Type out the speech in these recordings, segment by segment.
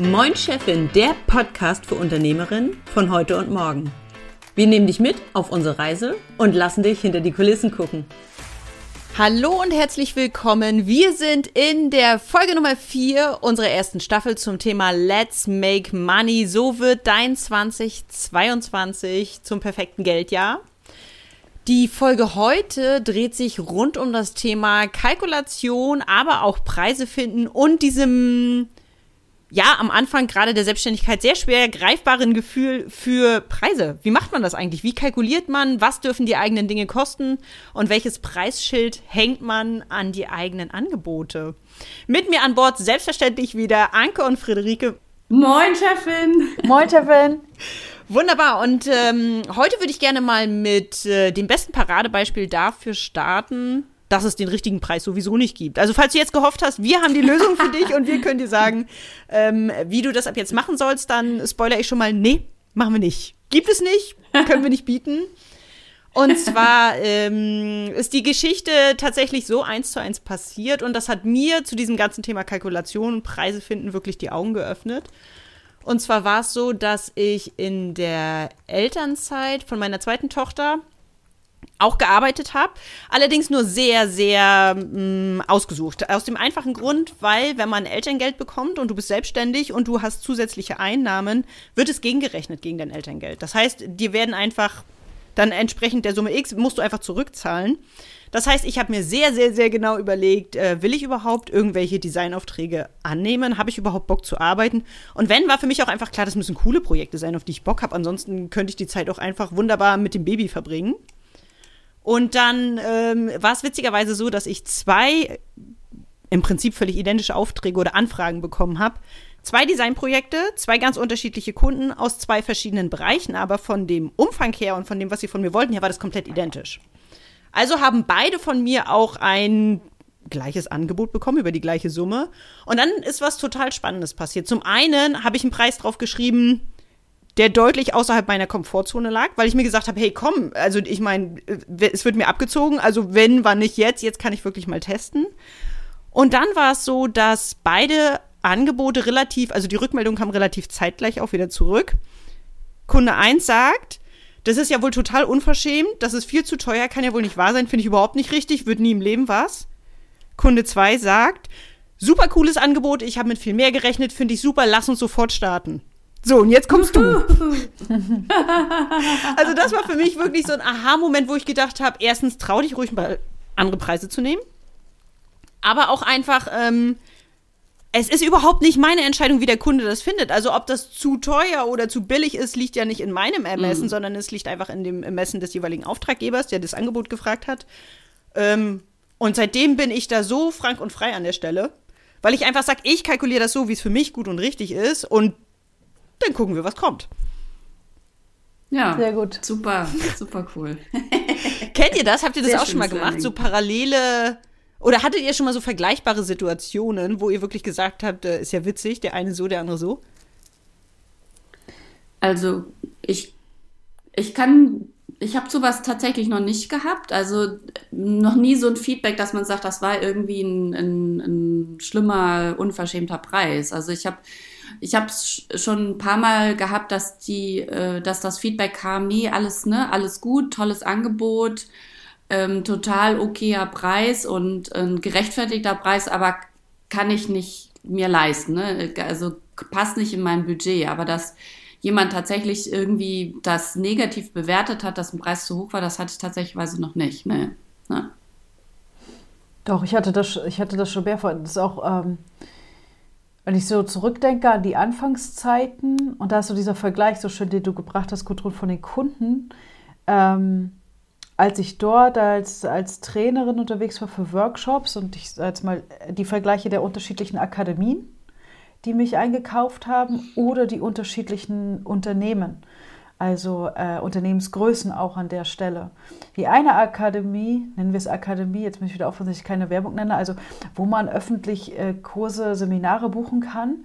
Moin Chefin, der Podcast für Unternehmerinnen von heute und morgen. Wir nehmen dich mit auf unsere Reise und lassen dich hinter die Kulissen gucken. Hallo und herzlich willkommen. Wir sind in der Folge Nummer 4 unserer ersten Staffel zum Thema Let's Make Money. So wird dein 2022 zum perfekten Geldjahr. Die Folge heute dreht sich rund um das Thema Kalkulation, aber auch Preise finden und diesem ja, am Anfang gerade der Selbstständigkeit sehr schwer greifbaren Gefühl für Preise. Wie macht man das eigentlich? Wie kalkuliert man? Was dürfen die eigenen Dinge kosten? Und welches Preisschild hängt man an die eigenen Angebote? Mit mir an Bord selbstverständlich wieder Anke und Friederike. Moin, Chefin. Moin, Chefin. Wunderbar. Und ähm, heute würde ich gerne mal mit äh, dem besten Paradebeispiel dafür starten, dass es den richtigen Preis sowieso nicht gibt. Also falls du jetzt gehofft hast, wir haben die Lösung für dich und wir können dir sagen, ähm, wie du das ab jetzt machen sollst, dann spoiler ich schon mal, nee, machen wir nicht. Gibt es nicht, können wir nicht bieten. Und zwar ähm, ist die Geschichte tatsächlich so eins zu eins passiert und das hat mir zu diesem ganzen Thema Kalkulation und Preise finden wirklich die Augen geöffnet. Und zwar war es so, dass ich in der Elternzeit von meiner zweiten Tochter auch gearbeitet habe, allerdings nur sehr, sehr mh, mm, ausgesucht. Aus dem einfachen Grund, weil wenn man Elterngeld bekommt und du bist selbstständig und du hast zusätzliche Einnahmen, wird es gegengerechnet gegen dein Elterngeld. Das heißt, dir werden einfach dann entsprechend der Summe X musst du einfach zurückzahlen. Das heißt, ich habe mir sehr, sehr, sehr genau überlegt, äh, will ich überhaupt irgendwelche Designaufträge annehmen? Habe ich überhaupt Bock zu arbeiten? Und wenn, war für mich auch einfach klar, das müssen coole Projekte sein, auf die ich Bock habe. Ansonsten könnte ich die Zeit auch einfach wunderbar mit dem Baby verbringen. Und dann ähm, war es witzigerweise so, dass ich zwei im Prinzip völlig identische Aufträge oder Anfragen bekommen habe. Zwei Designprojekte, zwei ganz unterschiedliche Kunden aus zwei verschiedenen Bereichen, aber von dem Umfang her und von dem, was sie von mir wollten, her war das komplett identisch. Also haben beide von mir auch ein gleiches Angebot bekommen über die gleiche Summe. Und dann ist was total Spannendes passiert. Zum einen habe ich einen Preis drauf geschrieben, der deutlich außerhalb meiner Komfortzone lag, weil ich mir gesagt habe, hey, komm, also ich meine, äh, es wird mir abgezogen, also wenn, wann nicht jetzt, jetzt kann ich wirklich mal testen. Und dann war es so, dass beide Angebote relativ, also die Rückmeldung kam relativ zeitgleich auch wieder zurück. Kunde 1 sagt, das ist ja wohl total unverschämt, das ist viel zu teuer, kann ja wohl nicht wahr sein, finde ich überhaupt nicht richtig, wird nie im Leben was. Kunde 2 sagt, super cooles Angebot, ich habe mit viel mehr gerechnet, finde ich super, lass uns sofort starten. So, und jetzt kommst du. also das war für mich wirklich so ein Aha-Moment, wo ich gedacht habe, erstens trau dich ruhig mal andere Preise zu nehmen. Aber auch einfach, ähm, es ist überhaupt nicht meine Entscheidung, wie der Kunde das findet. Also ob das zu teuer oder zu billig ist, liegt ja nicht in meinem Ermessen, mhm. sondern es liegt einfach in dem Ermessen des jeweiligen Auftraggebers, der das Angebot gefragt hat. Ähm, und seitdem bin ich da so frank und frei an der Stelle, weil ich einfach sage, ich kalkuliere das so, wie es für mich gut und richtig ist und dann gucken wir, was kommt. Ja, sehr gut. Super, super cool. Kennt ihr das? Habt ihr das sehr auch schon mal gemacht? Learning. So parallele oder hattet ihr schon mal so vergleichbare Situationen, wo ihr wirklich gesagt habt, äh, ist ja witzig, der eine so, der andere so? Also ich, ich kann, ich habe sowas tatsächlich noch nicht gehabt. Also noch nie so ein Feedback, dass man sagt, das war irgendwie ein, ein, ein schlimmer, unverschämter Preis. Also ich habe ich habe es schon ein paar Mal gehabt, dass die, äh, dass das Feedback kam, nee, alles, ne, alles gut, tolles Angebot, ähm, total okayer Preis und ein gerechtfertigter Preis, aber kann ich nicht mir leisten, ne? Also passt nicht in mein Budget, aber dass jemand tatsächlich irgendwie das negativ bewertet hat, dass ein Preis zu hoch war, das hatte ich tatsächlich noch nicht. Ne? ne? Doch, ich hatte das, ich hatte das schon mehrfach. Das ist auch, ähm, wenn ich so zurückdenke an die Anfangszeiten, und da ist so dieser Vergleich so schön, den du gebracht hast, Gudrun, von den Kunden, ähm, als ich dort als, als Trainerin unterwegs war für Workshops und ich jetzt mal die Vergleiche der unterschiedlichen Akademien, die mich eingekauft haben, oder die unterschiedlichen Unternehmen also äh, Unternehmensgrößen auch an der Stelle. Die eine Akademie, nennen wir es Akademie, jetzt muss ich wieder aufpassen, dass ich keine Werbung nenne, also wo man öffentlich äh, Kurse, Seminare buchen kann,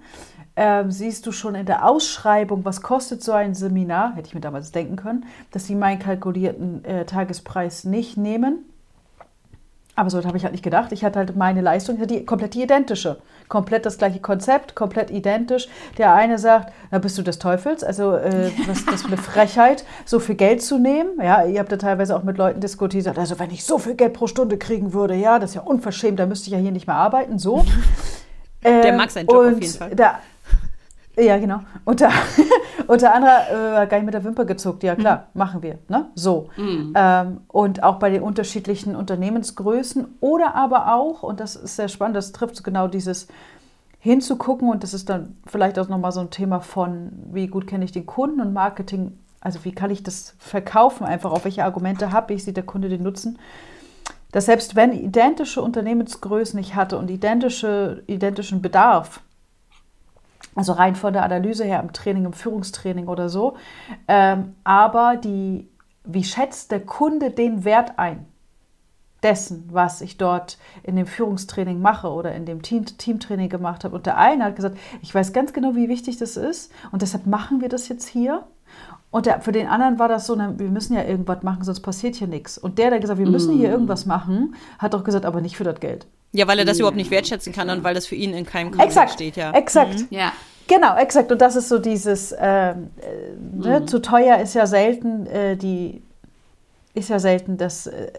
äh, siehst du schon in der Ausschreibung, was kostet so ein Seminar, hätte ich mir damals denken können, dass sie meinen kalkulierten äh, Tagespreis nicht nehmen. Aber so habe ich halt nicht gedacht. Ich hatte halt meine Leistung, die komplett die identische. Komplett das gleiche Konzept, komplett identisch. Der eine sagt, na bist du des Teufels, also äh, was ist das für eine Frechheit, so viel Geld zu nehmen. Ja, ihr habt ja teilweise auch mit Leuten diskutiert, also wenn ich so viel Geld pro Stunde kriegen würde, ja, das ist ja unverschämt, da müsste ich ja hier nicht mehr arbeiten, so. Der mag seinen Job auf jeden Fall. Der, ja, genau. Und der, und der andere äh, gar nicht mit der Wimper gezuckt. Ja, klar, mhm. machen wir. Ne? So. Mhm. Ähm, und auch bei den unterschiedlichen Unternehmensgrößen oder aber auch, und das ist sehr spannend, das trifft genau dieses hinzugucken und das ist dann vielleicht auch nochmal so ein Thema von, wie gut kenne ich den Kunden und Marketing, also wie kann ich das verkaufen einfach, auf welche Argumente habe ich, sieht der Kunde den Nutzen dass selbst wenn identische Unternehmensgrößen ich hatte und identische, identischen Bedarf, also rein von der Analyse her im Training, im Führungstraining oder so. Ähm, aber die, wie schätzt der Kunde den Wert ein? Dessen, was ich dort in dem Führungstraining mache oder in dem Team, Teamtraining gemacht habe. Und der eine hat gesagt, ich weiß ganz genau, wie wichtig das ist und deshalb machen wir das jetzt hier. Und der, für den anderen war das so, na, wir müssen ja irgendwas machen, sonst passiert hier nichts. Und der, der gesagt, wir müssen hier mm. irgendwas machen, hat doch gesagt, aber nicht für das Geld. Ja, weil er das überhaupt nicht wertschätzen kann und weil das für ihn in keinem Kontext steht, ja. Exakt. Mhm. Ja. Genau, exakt. Und das ist so dieses, äh, äh, ne, mhm. zu teuer ist ja selten äh, die, ist ja selten das, äh,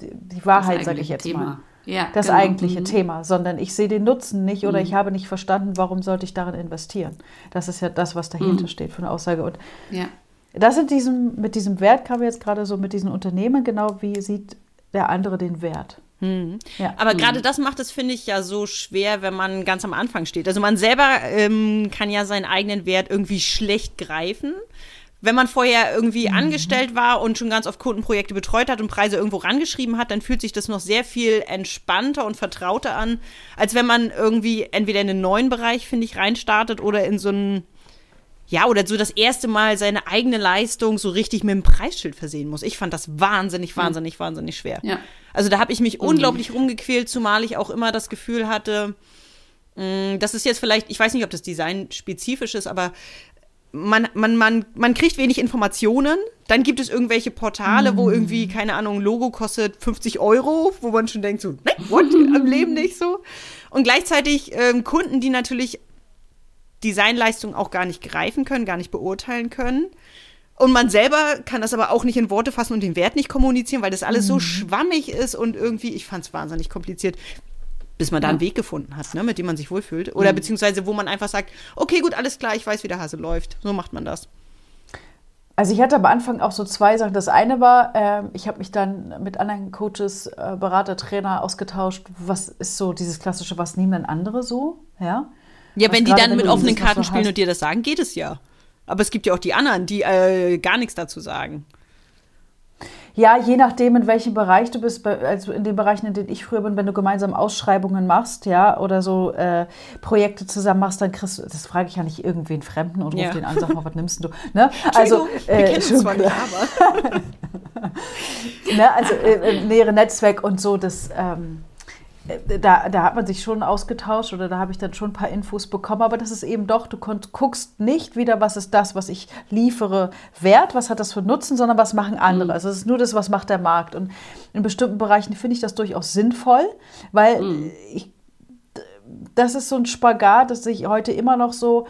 die Wahrheit, sage ich jetzt Thema. mal. Ja, das genau. eigentliche mhm. Thema, sondern ich sehe den Nutzen nicht oder mhm. ich habe nicht verstanden, warum sollte ich darin investieren. Das ist ja das, was dahinter mhm. steht für eine Aussage. Und ja. das in diesem, mit diesem Wert kam jetzt gerade so mit diesen Unternehmen, genau wie sieht der andere den Wert. Hm. Ja. Aber hm. gerade das macht es, finde ich, ja so schwer, wenn man ganz am Anfang steht. Also man selber ähm, kann ja seinen eigenen Wert irgendwie schlecht greifen. Wenn man vorher irgendwie mhm. angestellt war und schon ganz oft Kundenprojekte betreut hat und Preise irgendwo rangeschrieben hat, dann fühlt sich das noch sehr viel entspannter und vertrauter an, als wenn man irgendwie entweder in einen neuen Bereich, finde ich, reinstartet oder in so einen ja, oder so das erste Mal seine eigene Leistung so richtig mit dem Preisschild versehen muss. Ich fand das wahnsinnig, wahnsinnig, wahnsinnig schwer. Ja. Also da habe ich mich mhm. unglaublich rumgequält, zumal ich auch immer das Gefühl hatte, mh, mm, das ist jetzt vielleicht, ich weiß nicht, ob das Design spezifisch ist, aber man, man, man, man kriegt wenig Informationen. Dann gibt es irgendwelche Portale, mhm. wo irgendwie, keine Ahnung, ein Logo kostet 50 Euro, wo man schon denkt, so, ne, what? Am Leben nicht so. Und gleichzeitig ähm, Kunden, die natürlich Designleistung auch gar nicht greifen können, gar nicht beurteilen können. Und man selber kann das aber auch nicht in Worte fassen und den Wert nicht kommunizieren, weil das alles mhm. so schwammig ist und irgendwie, ich fand es wahnsinnig kompliziert, bis man da einen Weg gefunden hat, ne, mit dem man sich wohlfühlt. Oder mhm. beziehungsweise, wo man einfach sagt, okay, gut, alles klar, ich weiß, wie der Hase läuft. So macht man das. Also ich hatte am Anfang auch so zwei Sachen. Das eine war, äh, ich habe mich dann mit anderen Coaches, äh, Berater, Trainer ausgetauscht. Was ist so dieses klassische, was nehmen denn andere so? Ja, ja wenn die dann mit offenen Karten spielen und dir das sagen, geht es ja. Aber es gibt ja auch die anderen, die äh, gar nichts dazu sagen. Ja, je nachdem, in welchem Bereich du bist, also in den Bereichen, in denen ich früher bin, wenn du gemeinsam Ausschreibungen machst, ja, oder so äh, Projekte zusammen machst, dann kriegst du, das frage ich ja nicht irgendwen Fremden und ja. ruf den an, sag mal, was nimmst du? Ne? Also, äh, wir kennen schon, zwar nicht, aber. ne, also äh, äh, nähere Netzwerk und so, das. Ähm, äh, da, da hat man sich schon ausgetauscht oder da habe ich dann schon ein paar Infos bekommen, aber das ist eben doch, du guckst nicht wieder, was ist das, was ich liefere, wert, was hat das für Nutzen, sondern was machen andere. Mhm. Also es ist nur das, was macht der Markt. Und in bestimmten Bereichen finde ich das durchaus sinnvoll, weil mhm. ich, das ist so ein Spagat, dass ich heute immer noch so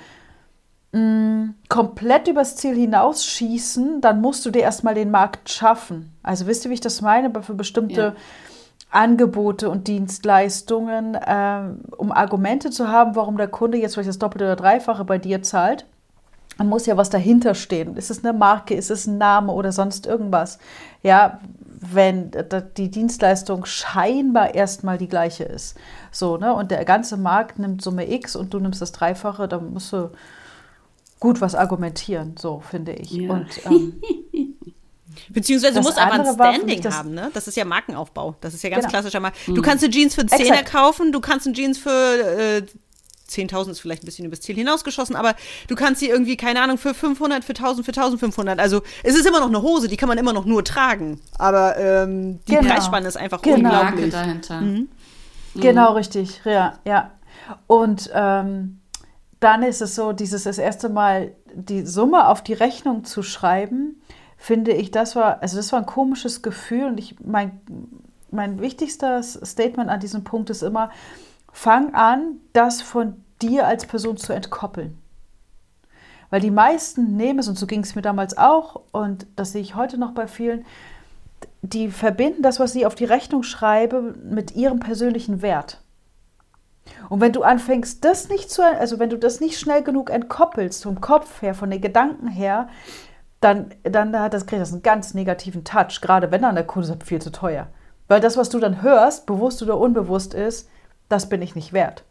mh, mm, komplett übers Ziel hinausschießen, dann musst du dir erstmal den Markt schaffen. Also wisst ihr, wie ich das meine? Für bestimmte ja Angebote und Dienstleistungen, äh, um Argumente zu haben, warum der Kunde jetzt vielleicht das Doppelte oder Dreifache bei dir zahlt. Dann muss ja was dahinter stehen. Ist es eine Marke, ist es ein Name oder sonst irgendwas? Ja, wenn die Dienstleistung scheinbar erstmal die gleiche ist. So, ne? Und der ganze Markt nimmt Summe X und du nimmst das Dreifache, dann musst du gut was argumentieren, so finde ich. Ja. Und ähm, Beziehungsweise das du musst aber ein Standing haben, ne? Das ist ja Markenaufbau. Das ist ja ganz genau. klassischer Markt. Du kannst eine Jeans für 10er kaufen, du kannst eine Jeans für äh, 10.000 ist vielleicht ein bisschen übers Ziel hinausgeschossen, aber du kannst sie irgendwie, keine Ahnung, für 500, für 1000, für 1500. Also es ist immer noch eine Hose, die kann man immer noch nur tragen. Aber ähm, die genau. Preisspanne ist einfach genau. unglaublich. dahinter. Mhm. Genau, mhm. richtig. Ja, ja. Und ähm, dann ist es so, dieses das erste Mal die Summe auf die Rechnung zu schreiben, finde ich, das war, also das war ein komisches Gefühl und ich mein, mein wichtigstes Statement an diesem Punkt ist immer, fang an, das von dir als Person zu entkoppeln. Weil die meisten nehmen es, und so ging es mir damals auch, und das sehe ich heute noch bei vielen, die verbinden das, was sie auf die Rechnung schreiben, mit ihrem persönlichen Wert. Und wenn du anfängst, das nicht zu, also wenn du das nicht schnell genug entkoppelst, vom Kopf her, von den Gedanken her, dann, dann hat das, kriegt das einen ganz negativen Touch, gerade wenn dann der Kunde sagt, viel zu teuer. Weil das, was du dann hörst, bewusst oder unbewusst ist, das bin ich nicht wert.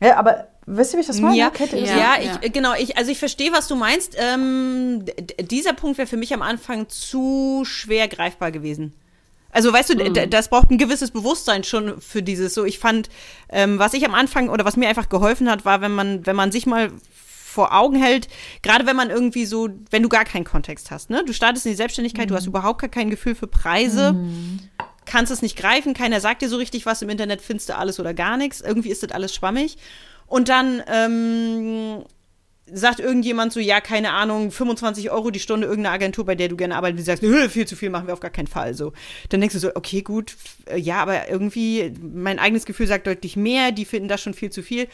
Ja, aber wisst ihr, wie ich das meine? Ja, ja, ja, ich, genau. Ich, also ich verstehe, was du meinst. Ähm, dieser Punkt wäre für mich am Anfang zu schwer greifbar gewesen. Also weißt du, mhm. das braucht ein gewisses Bewusstsein schon für dieses. So, ich fand, ähm, was ich am Anfang oder was mir einfach geholfen hat, war, wenn man, wenn man sich mal vor Augen hält, gerade wenn man irgendwie so, wenn du gar keinen Kontext hast, ne? Du startest in die Selbstständigkeit, mhm. du hast überhaupt gar kein Gefühl für Preise, mhm. kannst es nicht greifen, keiner sagt dir so richtig was, im Internet findest du alles oder gar nichts, irgendwie ist das alles schwammig. Und dann ähm, sagt irgendjemand so, ja, keine Ahnung, 25 Euro die Stunde irgendeine Agentur, bei der du gerne arbeitest, die sagst, viel zu viel machen wir auf gar keinen Fall. So, dann denkst du so, okay, gut, äh, ja, aber irgendwie mein eigenes Gefühl sagt deutlich mehr, die finden das schon viel zu viel.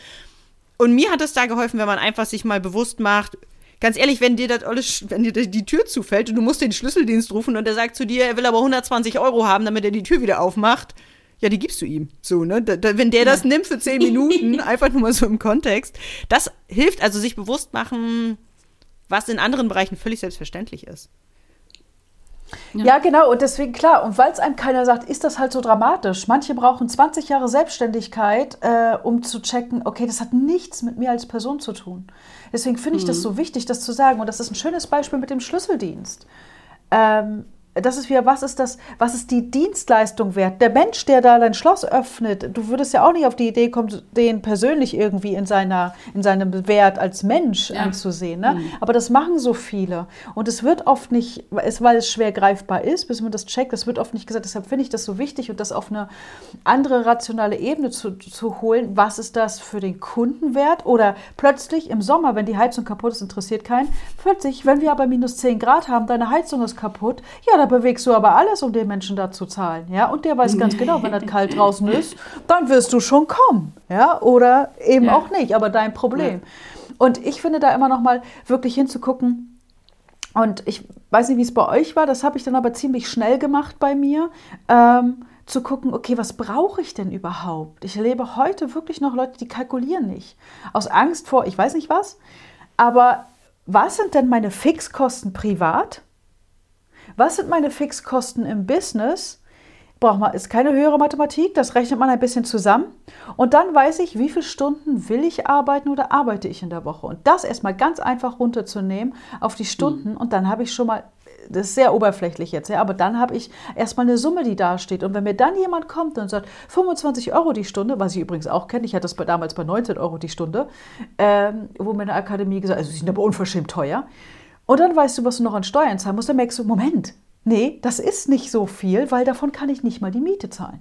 Und mir hat es da geholfen, wenn man einfach sich mal bewusst macht, ganz ehrlich, wenn dir das alles, wenn dir die Tür zufällt und du musst den Schlüsseldienst rufen und der sagt zu dir, er will aber 120 Euro haben, damit er die Tür wieder aufmacht, ja, die gibst du ihm. So, ne? Da, da, wenn der das nimmt für 10 Minuten, einfach nur mal so im Kontext, das hilft also sich bewusst machen, was in anderen Bereichen völlig selbstverständlich ist. Ja. ja. genau. Und deswegen, klar, und weil es einem keiner sagt, ist das halt so dramatisch. Manche brauchen 20 Jahre Selbstständigkeit, äh, um zu checken, okay, das hat nichts mit mir als Person zu tun. Deswegen finde ich mhm. das so wichtig, das zu sagen. Und das ist ein schönes Beispiel mit dem Schlüsseldienst. Ähm, das ist wieder, was ist das, was ist die Dienstleistung wert? Der Mensch, der da dein Schloss öffnet, du würdest ja auch nicht auf die Idee kommen, den persönlich irgendwie in, seiner, in seinem Wert als Mensch ja. anzusehen. Ne? Mhm. Aber das machen so viele. Und es wird oft nicht, weil es schwer greifbar ist, bis man das checkt, es wird oft nicht gesagt. Deshalb finde ich das so wichtig und das auf eine andere rationale Ebene zu, zu holen. Was ist das für den Kunden wert? Oder plötzlich im Sommer, wenn die Heizung kaputt ist, interessiert keinen. Plötzlich, wenn wir aber minus 10 Grad haben, deine Heizung ist kaputt, ja, dann bewegst du aber alles, um den Menschen da zu zahlen. Ja? Und der weiß ganz genau, wenn das kalt draußen ist, dann wirst du schon kommen. Ja? Oder eben ja. auch nicht, aber dein Problem. Ja. Und ich finde da immer noch mal wirklich hinzugucken, und ich weiß nicht, wie es bei euch war, das habe ich dann aber ziemlich schnell gemacht bei mir. Ähm, zu gucken, okay, was brauche ich denn überhaupt? Ich erlebe heute wirklich noch Leute, die kalkulieren nicht. Aus Angst vor, ich weiß nicht was. Aber was sind denn meine Fixkosten privat? Was sind meine Fixkosten im Business? Braucht man, ist keine höhere Mathematik, das rechnet man ein bisschen zusammen. Und dann weiß ich, wie viele Stunden will ich arbeiten oder arbeite ich in der Woche. Und das erstmal ganz einfach runterzunehmen auf die Stunden. Mhm. Und dann habe ich schon mal das ist sehr oberflächlich jetzt, ja, aber dann habe ich erstmal eine Summe, die da steht. Und wenn mir dann jemand kommt und sagt, 25 Euro die Stunde, was ich übrigens auch kenne, ich hatte das bei, damals bei 19 Euro die Stunde, ähm, wo mir eine Akademie gesagt hat, also sie sind aber unverschämt teuer. Und dann weißt du, was du noch an Steuern zahlen musst. Dann merkst du, Moment, nee, das ist nicht so viel, weil davon kann ich nicht mal die Miete zahlen.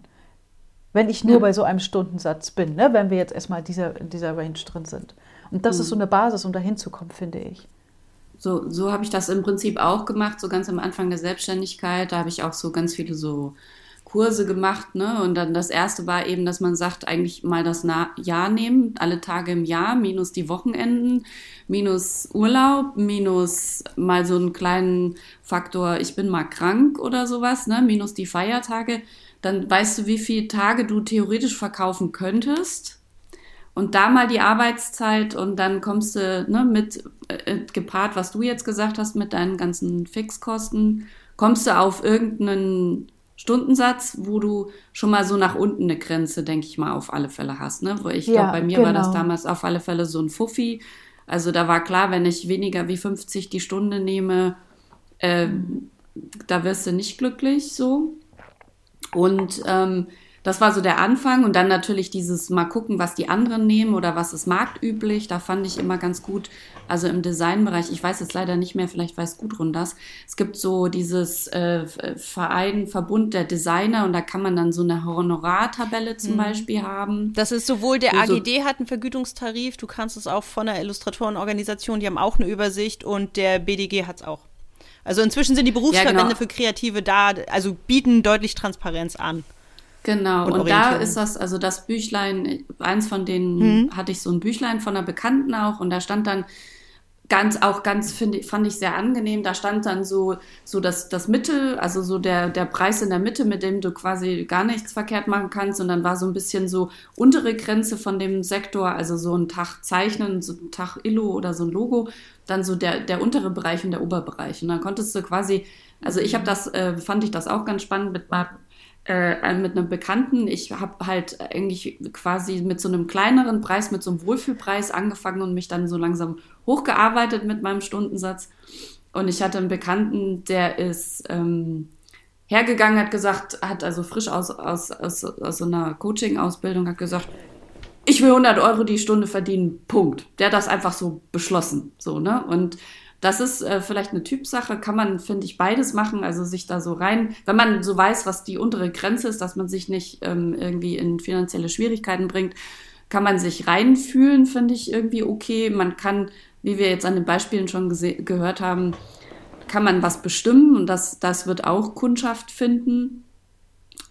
Wenn ich nur ja. bei so einem Stundensatz bin, ne? wenn wir jetzt erstmal dieser, in dieser Range drin sind. Und das mhm. ist so eine Basis, um da hinzukommen, finde ich. So, so habe ich das im Prinzip auch gemacht, so ganz am Anfang der Selbstständigkeit. Da habe ich auch so ganz viele so Kurse gemacht, ne? Und dann das erste war eben, dass man sagt, eigentlich mal das Na Jahr nehmen, alle Tage im Jahr, minus die Wochenenden, minus Urlaub, minus mal so einen kleinen Faktor, ich bin mal krank oder sowas, ne? Minus die Feiertage. Dann weißt du, wie viele Tage du theoretisch verkaufen könntest. Und da mal die Arbeitszeit und dann kommst du ne, mit äh, gepaart, was du jetzt gesagt hast, mit deinen ganzen Fixkosten, kommst du auf irgendeinen Stundensatz, wo du schon mal so nach unten eine Grenze, denke ich mal, auf alle Fälle hast. Ne? Wo ich ja, glaube, bei mir genau. war das genau. damals auf alle Fälle so ein Fuffi. Also da war klar, wenn ich weniger wie 50 die Stunde nehme, äh, da wirst du nicht glücklich so. Und ähm, das war so der Anfang und dann natürlich dieses mal gucken, was die anderen nehmen oder was ist marktüblich. Da fand ich immer ganz gut, also im Designbereich, ich weiß jetzt leider nicht mehr, vielleicht weiß Gudrun das. Es gibt so dieses äh, Verein, Verbund der Designer und da kann man dann so eine Honorartabelle zum mhm. Beispiel haben. Das ist sowohl der AGD hat einen Vergütungstarif, du kannst es auch von der Illustratorenorganisation, die haben auch eine Übersicht und der BDG hat es auch. Also inzwischen sind die Berufsverbände Ja, genau. für Kreative da, also bieten deutlich Transparenz an. Genau, Und und, da ist das, also das Büchlein, eins von denen Mhm. hatte ich so ein Büchlein von einer Bekannten auch und da stand dann ganz, auch ganz, finde fand ich sehr angenehm, da stand dann so, so das, das Mittel, also so der, der Preis in der Mitte, mit dem du quasi gar nichts verkehrt machen kannst. Und dann war so ein bisschen so untere Grenze von dem Sektor, also so ein Tag Zeichnen, so ein Tag Illo oder so ein Logo, dann so der, der untere Bereich und der Oberbereich. Und dann konntest du quasi, also ich habe das, äh, fand ich das auch ganz spannend mit meinem äh, mit einem Bekannten. Ich habe halt eigentlich quasi mit so einem kleineren Preis, mit so einem Wohlfühlpreis angefangen und mich dann so langsam hochgearbeitet mit meinem Stundensatz. Und ich hatte einen Bekannten, der ist ähm, hergegangen, hat gesagt, hat also frisch aus, aus, aus, aus so einer Coaching-Ausbildung, hat gesagt, ich will 100 Euro die Stunde verdienen, Punkt. Der hat das einfach so beschlossen, so, ne? Und das ist äh, vielleicht eine Typsache, kann man, finde ich, beides machen, also sich da so rein, wenn man so weiß, was die untere Grenze ist, dass man sich nicht ähm, irgendwie in finanzielle Schwierigkeiten bringt, kann man sich reinfühlen, finde ich irgendwie okay. Man kann, wie wir jetzt an den Beispielen schon gehört haben, kann man was bestimmen und das, das wird auch Kundschaft finden.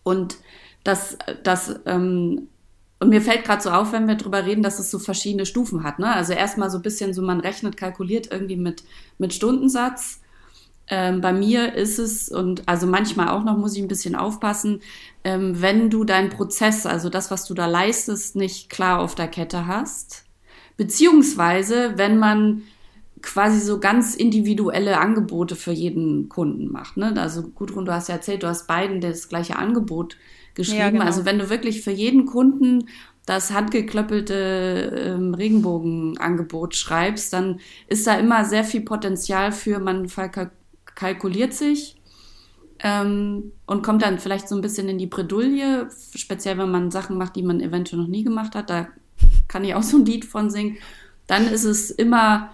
Und das, das, ähm, und mir fällt gerade so auf, wenn wir drüber reden, dass es so verschiedene Stufen hat. Ne? Also erstmal so ein bisschen so, man rechnet, kalkuliert irgendwie mit, mit Stundensatz. Ähm, bei mir ist es, und also manchmal auch noch muss ich ein bisschen aufpassen, ähm, wenn du deinen Prozess, also das, was du da leistest, nicht klar auf der Kette hast. Beziehungsweise, wenn man quasi so ganz individuelle Angebote für jeden Kunden macht. Ne? Also Gudrun, du hast ja erzählt, du hast beiden das gleiche Angebot geschrieben. Ja, genau. Also wenn du wirklich für jeden Kunden das handgeklöppelte ähm, Regenbogenangebot schreibst, dann ist da immer sehr viel Potenzial für, man verkalk- kalkuliert sich ähm, und kommt dann vielleicht so ein bisschen in die Bredouille, speziell wenn man Sachen macht, die man eventuell noch nie gemacht hat. Da kann ich auch so ein Lied von singen. Dann ist es immer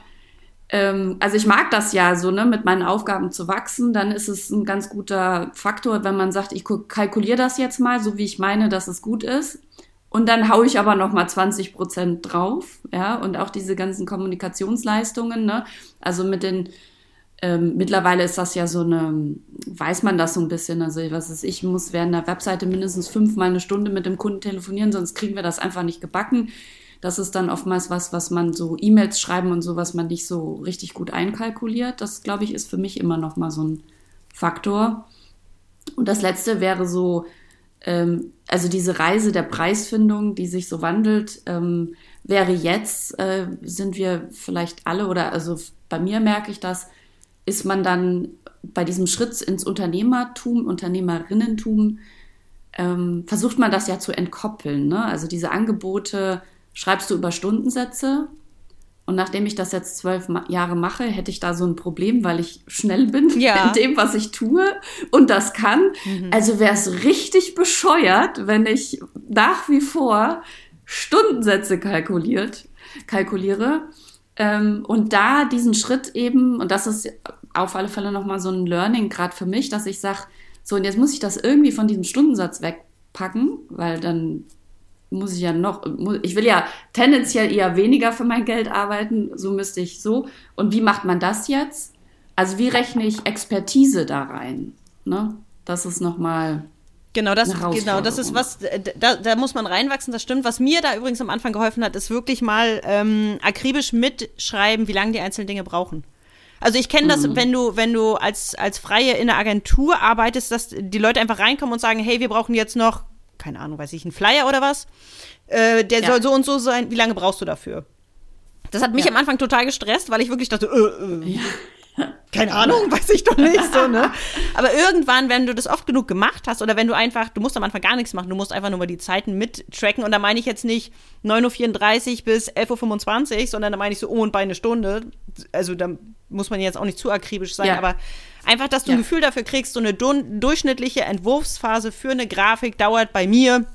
ähm, also ich mag das ja so, ne, mit meinen Aufgaben zu wachsen, dann ist es ein ganz guter Faktor, wenn man sagt, ich ku- kalkuliere das jetzt mal, so wie ich meine, dass es gut ist. Und dann haue ich aber noch mal 20 Prozent drauf, ja, und auch diese ganzen Kommunikationsleistungen, ne, also mit den, ähm, mittlerweile ist das ja so eine, weiß man das so ein bisschen, also was ist, ich muss während der Webseite mindestens fünfmal eine Stunde mit dem Kunden telefonieren, sonst kriegen wir das einfach nicht gebacken. Das ist dann oftmals was, was man so E-Mails schreiben und so, was man nicht so richtig gut einkalkuliert. Das, glaube ich, ist für mich immer noch mal so ein Faktor. Und das letzte wäre so, ähm, also diese Reise der Preisfindung, die sich so wandelt, ähm, wäre jetzt, äh, sind wir vielleicht alle oder also bei mir merke ich das, ist man dann bei diesem Schritt ins Unternehmertum, Unternehmerinnentum, ähm, versucht man das ja zu entkoppeln. Ne? Also diese Angebote schreibst du über Stundensätze. Und nachdem ich das jetzt zwölf Jahre mache, hätte ich da so ein Problem, weil ich schnell bin Ja. in dem, was ich tue und das kann. Also wäre es richtig bescheuert, wenn ich nach wie vor Stundensätze kalkuliert, kalkuliere. Ähm, und da diesen Schritt eben, und das ist auf alle Fälle nochmal so ein Learning, gerade für mich, dass ich sage, so, und jetzt muss ich das irgendwie von diesem Stundensatz wegpacken, weil dann muss ich ja noch, ich will ja tendenziell eher weniger für mein Geld arbeiten, so müsste ich so. Und wie macht man das jetzt? Also wie rechne ich Expertise da rein? Ne? Das ist nochmal, Genau, das, genau, das ist was, äh, da, da muss man reinwachsen, das stimmt. Was mir da übrigens am Anfang geholfen hat, ist wirklich mal ähm, akribisch mitschreiben, wie lange die einzelnen Dinge brauchen. Also ich kenne das, wenn du, wenn du als, als Freie in einer Agentur arbeitest, dass die Leute einfach reinkommen und sagen, hey, wir brauchen jetzt noch, keine Ahnung, weiß ich, einen Flyer oder was. Äh, der Ja. soll so und so sein, wie lange brauchst du dafür? Das hat mich Ja. am Anfang total gestresst, weil ich wirklich dachte, äh, äh, keine Ahnung, weiß ich doch nicht so, ne? Aber irgendwann, wenn du das oft genug gemacht hast oder wenn du einfach, du musst am Anfang gar nichts machen, du musst einfach nur mal die Zeiten mittracken und da meine ich jetzt nicht 9.34 Uhr bis 11.25 Uhr, sondern da meine ich so um und bei eine Stunde. Also da muss man jetzt auch nicht zu akribisch sein, Ja. aber einfach, dass du Ja. ein Gefühl dafür kriegst, so eine durchschnittliche Entwurfsphase für eine Grafik dauert bei mir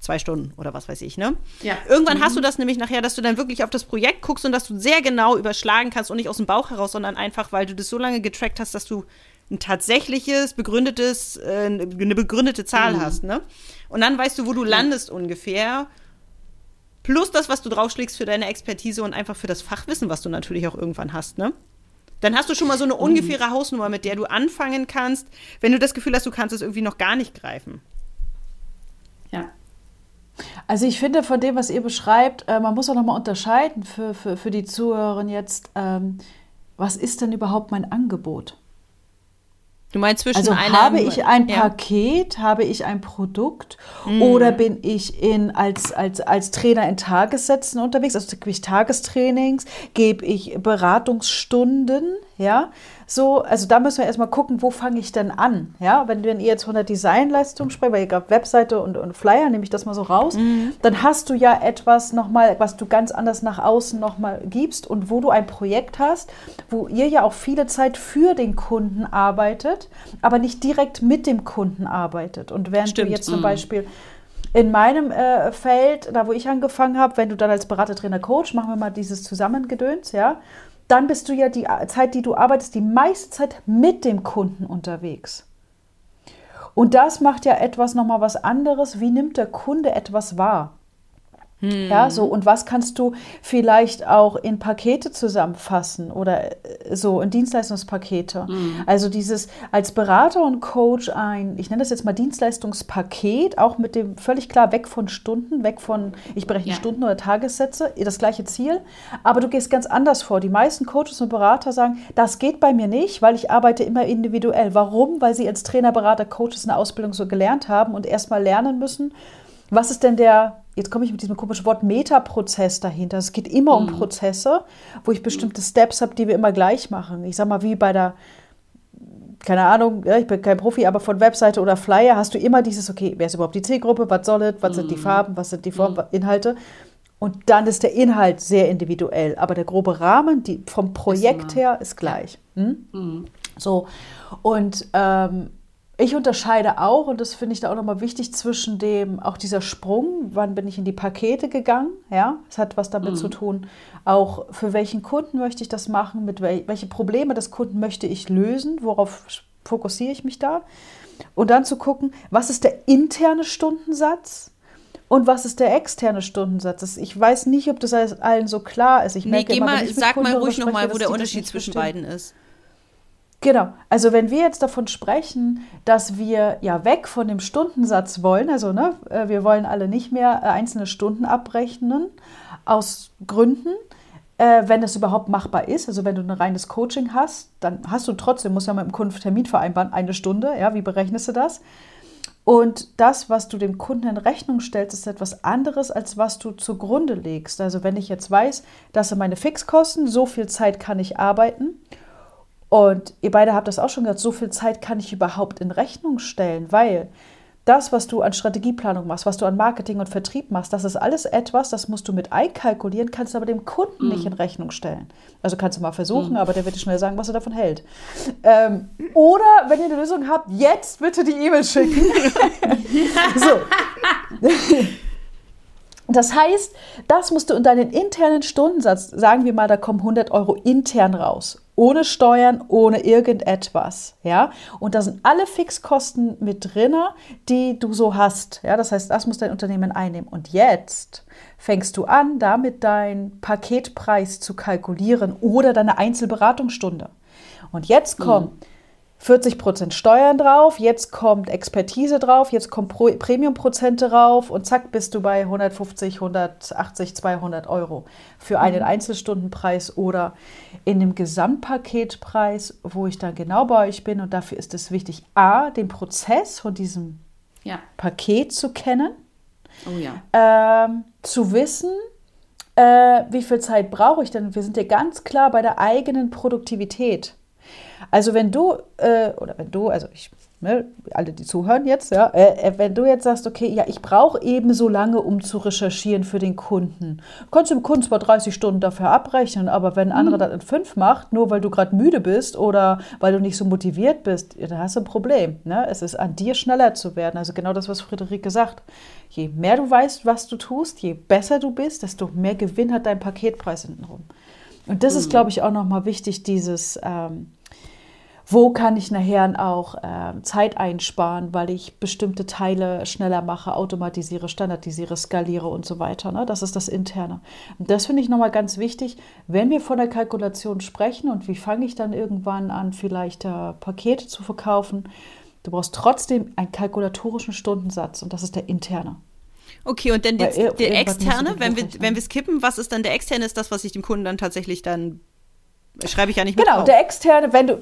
zwei Stunden oder was weiß ich, ne? Ja. Irgendwann hast du das nämlich nachher, dass du dann wirklich auf das Projekt guckst und dass du sehr genau überschlagen kannst und nicht aus dem Bauch heraus, sondern einfach, weil du das so lange getrackt hast, dass du ein tatsächliches, begründetes, äh, eine begründete Zahl hast, ne? Und dann weißt du, wo du landest ungefähr. Plus das, was du draufschlägst für deine Expertise und einfach für das Fachwissen, was du natürlich auch irgendwann hast, ne? Dann hast du schon mal so eine ungefähre Hausnummer, mit der du anfangen kannst, wenn du das Gefühl hast, du kannst es irgendwie noch gar nicht greifen. Ja. Also ich finde von dem, was ihr beschreibt, äh, man muss auch nochmal unterscheiden für, für, für die Zuhörer jetzt, ähm, was ist denn überhaupt mein Angebot? Du meinst zwischen Also einer habe ich ein ja. Paket, habe ich ein Produkt? Oder bin ich in, als, als, als Trainer in Tagessätzen unterwegs, also gebe ich Tagestrainings, gebe ich Beratungsstunden, ja, so, also da müssen wir erstmal gucken, wo fange ich denn an, ja, wenn, wenn ihr jetzt von der Designleistung sprecht, weil ihr gerade Webseite und, und Flyer, nehme ich das mal so raus, dann hast du ja etwas nochmal, was du ganz anders nach außen nochmal gibst und wo du ein Projekt hast, wo ihr ja auch viele Zeit für den Kunden arbeitet, aber nicht direkt mit dem Kunden arbeitet. Und während Stimmt. du jetzt zum Beispiel in meinem äh, Feld, da wo ich angefangen habe, wenn du dann als Berater, Trainer, Coach, machen wir mal dieses Zusammengedöns, ja, dann bist du ja die Zeit, die du arbeitest, die meiste Zeit mit dem Kunden unterwegs. Und das macht ja etwas nochmal was anderes. Wie nimmt der Kunde etwas wahr? Ja, so, und was kannst du vielleicht auch in Pakete zusammenfassen oder äh, so in Dienstleistungspakete? Also dieses als Berater und Coach ein, ich nenne das jetzt mal Dienstleistungspaket, auch mit dem völlig klar weg von Stunden, weg von, ich berechne Ja. Stunden oder Tagessätze, das gleiche Ziel, aber du gehst ganz anders vor. Die meisten Coaches und Berater sagen, das geht bei mir nicht, weil ich arbeite immer individuell. Warum? Weil sie als Trainer, Berater, Coaches in der Ausbildung so gelernt haben und erstmal lernen müssen, was ist denn der, jetzt komme ich mit diesem komischen Wort Metaprozess dahinter. Es geht immer um Prozesse, wo ich bestimmte Steps habe, die wir immer gleich machen. Ich sag mal, wie bei der, keine Ahnung, ja, ich bin kein Profi, aber von Webseite oder Flyer hast du immer dieses, okay, wer ist überhaupt die Zielgruppe, was soll es, was sind die Farben, was sind die Form, Inhalte. Und dann ist der Inhalt sehr individuell, aber der grobe Rahmen die, vom Projekt her ist gleich. Hm? So, und ähm, ich unterscheide auch, und das finde ich da auch nochmal wichtig, zwischen dem, auch dieser Sprung, wann bin ich in die Pakete gegangen, ja, es hat was damit zu tun, auch für welchen Kunden möchte ich das machen, mit wel welche Probleme des Kunden möchte ich lösen, worauf fokussiere ich mich da und dann zu gucken, was ist der interne Stundensatz und was ist der externe Stundensatz? Ich weiß nicht, ob das allen so klar ist. Ich Nee, merke geh immer, mal, sag mal ruhig nochmal, wo der Unterschied zwischen verstehen. beiden ist. Genau. Also wenn wir jetzt davon sprechen, dass wir ja weg von dem Stundensatz wollen, also ne, äh, wir wollen alle nicht mehr äh, einzelne Stunden abrechnen aus Gründen, äh, wenn das überhaupt machbar ist. Also wenn du ein reines Coaching hast, dann hast du trotzdem, musst ja mit dem Kunden Termin vereinbaren, eine Stunde. Ja, wie berechnest du das? Und das, was du dem Kunden in Rechnung stellst, ist etwas anderes, als was du zugrunde legst. Also wenn ich jetzt weiß, das sind meine Fixkosten, so viel Zeit kann ich arbeiten und ihr beide habt das auch schon gesagt, so viel Zeit kann ich überhaupt in Rechnung stellen, weil das, was du an Strategieplanung machst, was du an Marketing und Vertrieb machst, das ist alles etwas, das musst du mit einkalkulieren, kannst aber dem Kunden nicht in Rechnung stellen. Also kannst du mal versuchen, aber der wird dir schnell sagen, was er davon hält. Ähm, oder wenn ihr eine Lösung habt, jetzt bitte die E-Mail schicken. so. Das heißt, das musst du in deinen internen Stundensatz, sagen wir mal, da kommen 100 Euro intern raus. Ohne Steuern, ohne irgendetwas. Ja? Und da sind alle Fixkosten mit drin, die du so hast. Ja? Das heißt, das muss dein Unternehmen einnehmen. Und jetzt fängst du an, damit deinen Paketpreis zu kalkulieren oder deine Einzelberatungsstunde. Und jetzt kommt 40% Steuern drauf, jetzt kommt Expertise drauf, jetzt kommt Pro Premiumprozente drauf und zack bist du bei 150, 180, 200 Euro für einen Einzelstundenpreis oder in dem Gesamtpaketpreis, wo ich dann genau bei euch bin und dafür ist es wichtig, a, den Prozess von diesem Ja. Paket zu kennen, Oh ja. ähm, zu wissen, äh, wie viel Zeit brauche ich denn? Wir sind ja ganz klar bei der eigenen Produktivität. Also wenn du, äh, oder wenn du, also ich, ne, alle, die zuhören jetzt, ja, äh, äh, wenn du jetzt sagst, okay, ja, ich brauche eben so lange, um zu recherchieren für den Kunden. Kannst du dem Kunden zwar 30 Stunden dafür abrechnen, aber wenn ein anderer das in fünf macht, nur weil du gerade müde bist oder weil du nicht so motiviert bist, ja, dann hast du ein Problem. Ne? Es ist an dir schneller zu werden. Also genau das, was Friederike sagt. Je mehr du weißt, was du tust, je besser du bist, desto mehr Gewinn hat dein Paketpreis hintenrum. Und das ist, glaube ich, auch nochmal wichtig, dieses, ähm, wo kann ich nachher auch äh, Zeit einsparen, weil ich bestimmte Teile schneller mache, automatisiere, standardisiere, skaliere und so weiter. Ne? Das ist das Interne. Und das finde ich nochmal ganz wichtig, wenn wir von der Kalkulation sprechen und wie fange ich dann irgendwann an, vielleicht äh, Pakete zu verkaufen, du brauchst trotzdem einen kalkulatorischen Stundensatz und das ist der interne. Okay, und dann der, der externe, wenn wir, wenn wir skippen, was ist dann der externe? Ist das, was ich dem Kunden dann tatsächlich dann schreibe ich ja nicht mit Genau, auf. der externe, wenn du, äh,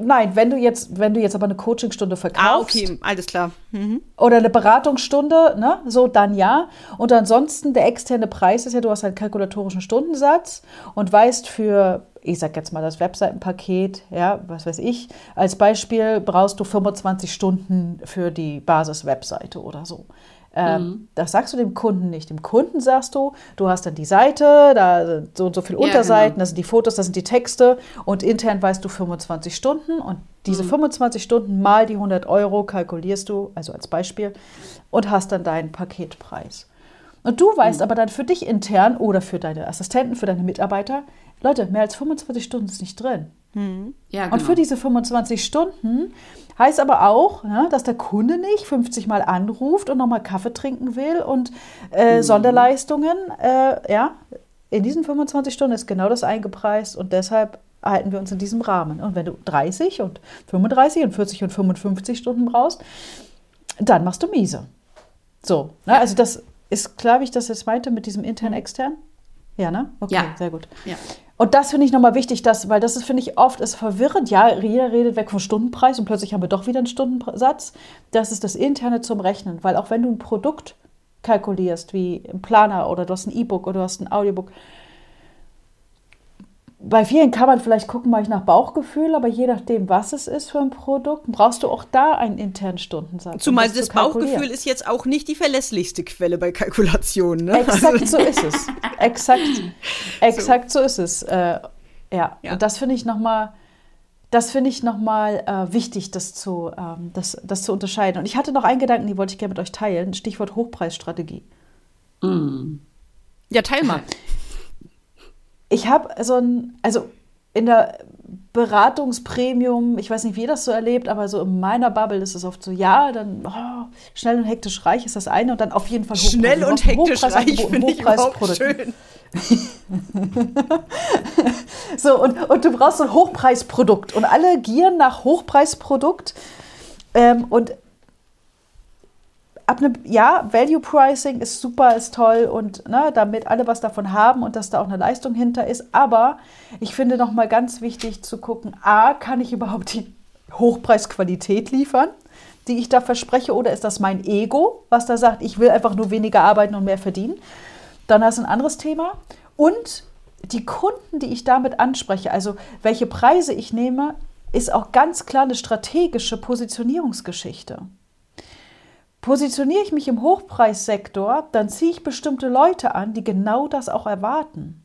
Nein, wenn du jetzt, wenn du jetzt aber eine Coachingstunde verkaufst. Ah, okay, alles klar. Mhm. Oder eine Beratungsstunde, ne, so dann ja. Und ansonsten der externe Preis ist ja, du hast einen kalkulatorischen Stundensatz und weißt für, ich sag jetzt mal das Webseitenpaket, ja, was weiß ich, als Beispiel brauchst du 25 Stunden für die Basis-Webseite oder so. Ähm, mhm. Das sagst du dem Kunden nicht. Dem Kunden sagst du, du hast dann die Seite, da sind so und so viele ja, Unterseiten, genau. das sind die Fotos, das sind die Texte und intern weißt du 25 Stunden und diese mhm. 25 Stunden mal die 100 Euro kalkulierst du, also als Beispiel, und hast dann deinen Paketpreis. Und du weißt mhm. aber dann für dich intern oder für deine Assistenten, für deine Mitarbeiter, Leute, mehr als 25 Stunden ist nicht drin. Mhm. Ja, genau. Und für diese 25 Stunden heißt aber auch, ne, dass der Kunde nicht 50 Mal anruft und nochmal Kaffee trinken will und äh, mhm. Sonderleistungen. Äh, ja, in diesen 25 Stunden ist genau das eingepreist und deshalb halten wir uns in diesem Rahmen. Und wenn du 30 und 35 und 40 und 55 Stunden brauchst, dann machst du miese. So, ne? also das ist, glaube ich, das jetzt meinte mit diesem intern-extern. Ja, ne? Okay, ja. sehr gut. Ja. Und das finde ich nochmal wichtig, dass, weil das ist, finde ich, oft ist verwirrend. Ja, jeder redet weg vom Stundenpreis und plötzlich haben wir doch wieder einen Stundensatz. Das ist das Interne zum Rechnen, weil auch wenn du ein Produkt kalkulierst, wie ein Planer oder du hast ein E-Book oder du hast ein Audiobook, bei vielen kann man vielleicht gucken, mache ich nach Bauchgefühl, aber je nachdem, was es ist für ein Produkt, brauchst du auch da einen internen Stundensatz. Zumal das Bauchgefühl ist jetzt auch nicht die verlässlichste Quelle bei Kalkulationen. Ne? Exakt also so ist es. Exakt, exakt so, so ist es. Äh, ja. ja. und das finde ich nochmal. Das finde ich nochmal äh, wichtig, das zu, ähm, das, das zu unterscheiden. Und ich hatte noch einen Gedanken, den wollte ich gerne mit euch teilen. Stichwort Hochpreisstrategie. Mm. Ja, teil mal. ich habe so ein, also in der Beratungspremium, ich weiß nicht, wie ihr das so erlebt, aber so in meiner Bubble ist es oft so, ja, dann oh, schnell und hektisch reich ist das eine und dann auf jeden Fall Hochpreis. Schnell und hektisch reich finde ich überhaupt schön. so, und, und du brauchst so ein Hochpreisprodukt und alle gieren nach Hochpreisprodukt ähm, und ab einem, ja, Value Pricing ist super, ist toll und ne, damit alle was davon haben und dass da auch eine Leistung hinter ist. Aber ich finde nochmal ganz wichtig zu gucken, a, kann ich überhaupt die Hochpreisqualität liefern, die ich da verspreche, oder ist das mein Ego, was da sagt, ich will einfach nur weniger arbeiten und mehr verdienen? Dann hast du ein anderes Thema. Und die Kunden, die ich damit anspreche, also welche Preise ich nehme, ist auch ganz klar eine strategische Positionierungsgeschichte. Positioniere ich mich im Hochpreissektor, dann ziehe ich bestimmte Leute an, die genau das auch erwarten.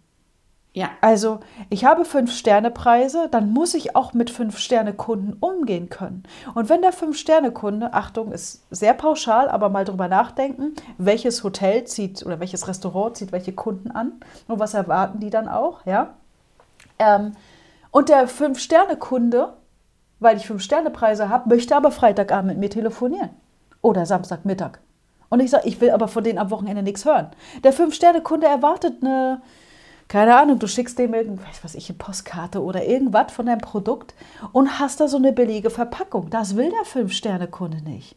Ja. Also, ich habe Fünf-Sterne-Preise, dann muss ich auch mit Fünf-Sterne-Kunden umgehen können. Und wenn der Fünf-Sterne-Kunde, Achtung, ist sehr pauschal, aber mal drüber nachdenken, welches Hotel zieht oder welches Restaurant zieht welche Kunden an und was erwarten die dann auch, ja? Ähm, und der Fünf-Sterne-Kunde, weil ich Fünf-Sterne-Preise habe, möchte aber Freitagabend mit mir telefonieren oder Samstagmittag. Und ich sage, ich will aber von denen am Wochenende nichts hören. Der Fünf-Sterne-Kunde erwartet eine, keine Ahnung, du schickst dem irgendwas, was ich, eine Postkarte oder irgendwas von deinem Produkt und hast da so eine billige Verpackung. Das will der Fünf-Sterne-Kunde nicht.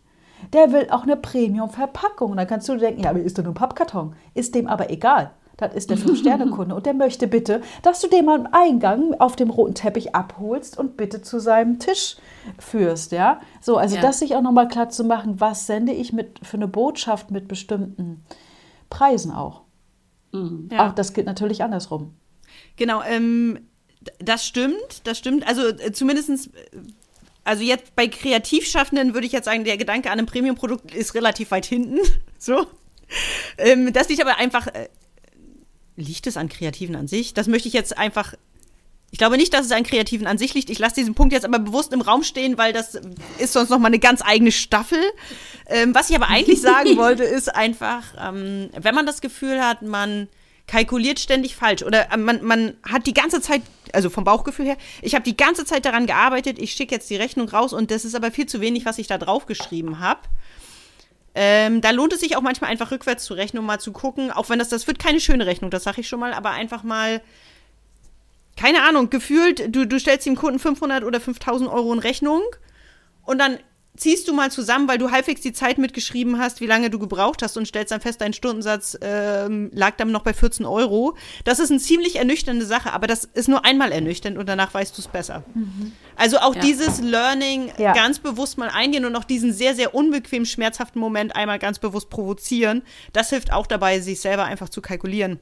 Der will auch eine Premium-Verpackung. Und dann kannst du denken, ja, aber ist doch nur ein Pappkarton. Ist dem aber egal. Das ist der Fünf-Sterne-Kunde. Und der möchte bitte, dass du den am Eingang auf dem roten Teppich abholst und bitte zu seinem Tisch führst. Ja? So, also ja. das sich auch nochmal klar zu machen, was sende ich mit, für eine Botschaft mit bestimmten Preisen auch. Mhm. Ja. Auch das gilt natürlich andersrum. Genau, ähm, das stimmt, das stimmt. Also äh, zumindest also jetzt bei Kreativschaffenden würde ich jetzt sagen, der Gedanke an einem Premium-Produkt ist relativ weit hinten. So. Ähm, das liegt aber einfach äh, liegt es an Kreativen an sich? Das möchte ich jetzt einfach. Ich glaube nicht, dass es an Kreativen an sich liegt. Ich lasse diesen Punkt jetzt aber bewusst im Raum stehen, weil das ist sonst noch mal eine ganz eigene Staffel. Ähm, was ich aber eigentlich sagen wollte, ist einfach, ähm, wenn man das Gefühl hat, man kalkuliert ständig falsch. Oder äh, man, man hat die ganze Zeit, also vom Bauchgefühl her, ich habe die ganze Zeit daran gearbeitet, ich schicke jetzt die Rechnung raus und das ist aber viel zu wenig, was ich da drauf geschrieben habe. Ähm, da lohnt es sich auch manchmal einfach rückwärts zu rechnen, um mal zu gucken, auch wenn das, das wird keine schöne Rechnung, das sage ich schon mal, aber einfach mal, keine Ahnung, gefühlt, du, du stellst dem Kunden 500 oder 5000 Euro in Rechnung und dann ziehst du mal zusammen, weil du halbwegs die Zeit mitgeschrieben hast, wie lange du gebraucht hast und stellst dann fest, dein Stundensatz ähm, lag dann noch bei 14 Euro. Das ist eine ziemlich ernüchternde Sache, aber das ist nur einmal ernüchternd und danach weißt du es besser. Mhm. Also auch ja. dieses Learning ja. ganz bewusst mal eingehen und auch diesen sehr, sehr unbequem schmerzhaften Moment einmal ganz bewusst provozieren, das hilft auch dabei, sich selber einfach zu kalkulieren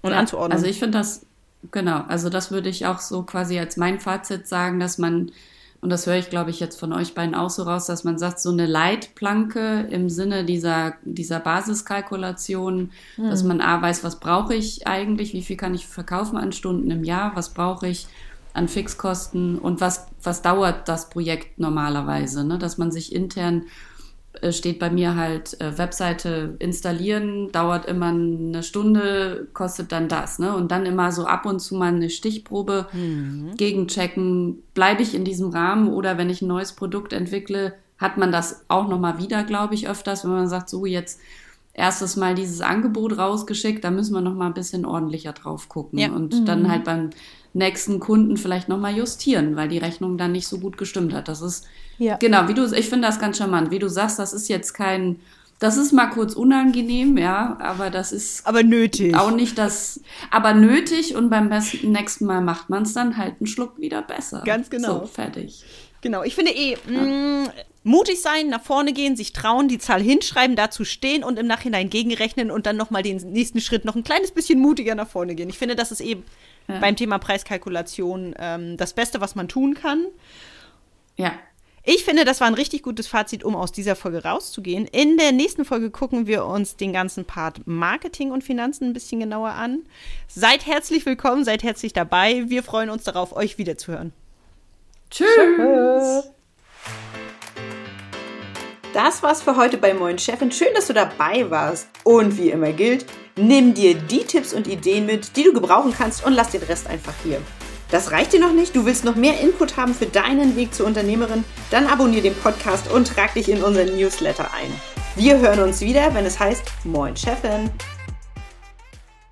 und ja, anzuordnen. Also ich finde das, genau, also das würde ich auch so quasi als mein Fazit sagen, dass man und das höre ich, glaube ich, jetzt von euch beiden auch so raus, dass man sagt, so eine Leitplanke im Sinne dieser, dieser Basiskalkulation, mhm. dass man A weiß, was brauche ich eigentlich, wie viel kann ich verkaufen an Stunden im Jahr, was brauche ich an Fixkosten und was, was dauert das Projekt normalerweise, ne? dass man sich intern steht bei mir halt äh, Webseite installieren, dauert immer eine Stunde, kostet dann das, ne? Und dann immer so ab und zu mal eine Stichprobe mhm. gegenchecken, bleibe ich in diesem Rahmen oder wenn ich ein neues Produkt entwickle, hat man das auch nochmal wieder, glaube ich, öfters, wenn man sagt, so jetzt erstes Mal dieses Angebot rausgeschickt, da müssen wir nochmal ein bisschen ordentlicher drauf gucken ja. und mhm. dann halt beim nächsten Kunden vielleicht nochmal justieren, weil die Rechnung dann nicht so gut gestimmt hat. Das ist ja. Genau, wie du, ich finde das ganz charmant. Wie du sagst, das ist jetzt kein, das ist mal kurz unangenehm, ja, aber das ist. Aber nötig. Auch nicht das, aber nötig und beim besten, nächsten Mal macht man es dann halt einen Schluck wieder besser. Ganz genau. So, fertig. Genau, ich finde eh, ja. mh, mm, mutig sein, nach vorne gehen, sich trauen, die Zahl hinschreiben, dazu stehen und im Nachhinein gegenrechnen und dann nochmal den nächsten Schritt noch ein kleines bisschen mutiger nach vorne gehen. Ich finde, das ist eben ja. beim Thema Preiskalkulation ähm, das Beste, was man tun kann. Ja. Ich finde, das war ein richtig gutes Fazit, um aus dieser Folge rauszugehen. In der nächsten Folge gucken wir uns den ganzen Part Marketing und Finanzen ein bisschen genauer an. Seid herzlich willkommen, seid herzlich dabei. Wir freuen uns darauf, euch wiederzuhören. Tschüss. Tschüss. Das war's für heute bei Moin Chefin. Schön, dass du dabei warst. Und wie immer gilt, nimm dir die Tipps und Ideen mit, die du gebrauchen kannst und lass den Rest einfach hier. Das reicht dir noch nicht? Du willst noch mehr Input haben für deinen Weg zur Unternehmerin? Dann abonniere den Podcast und trag dich in unseren Newsletter ein. Wir hören uns wieder, wenn es heißt Moin Chefin.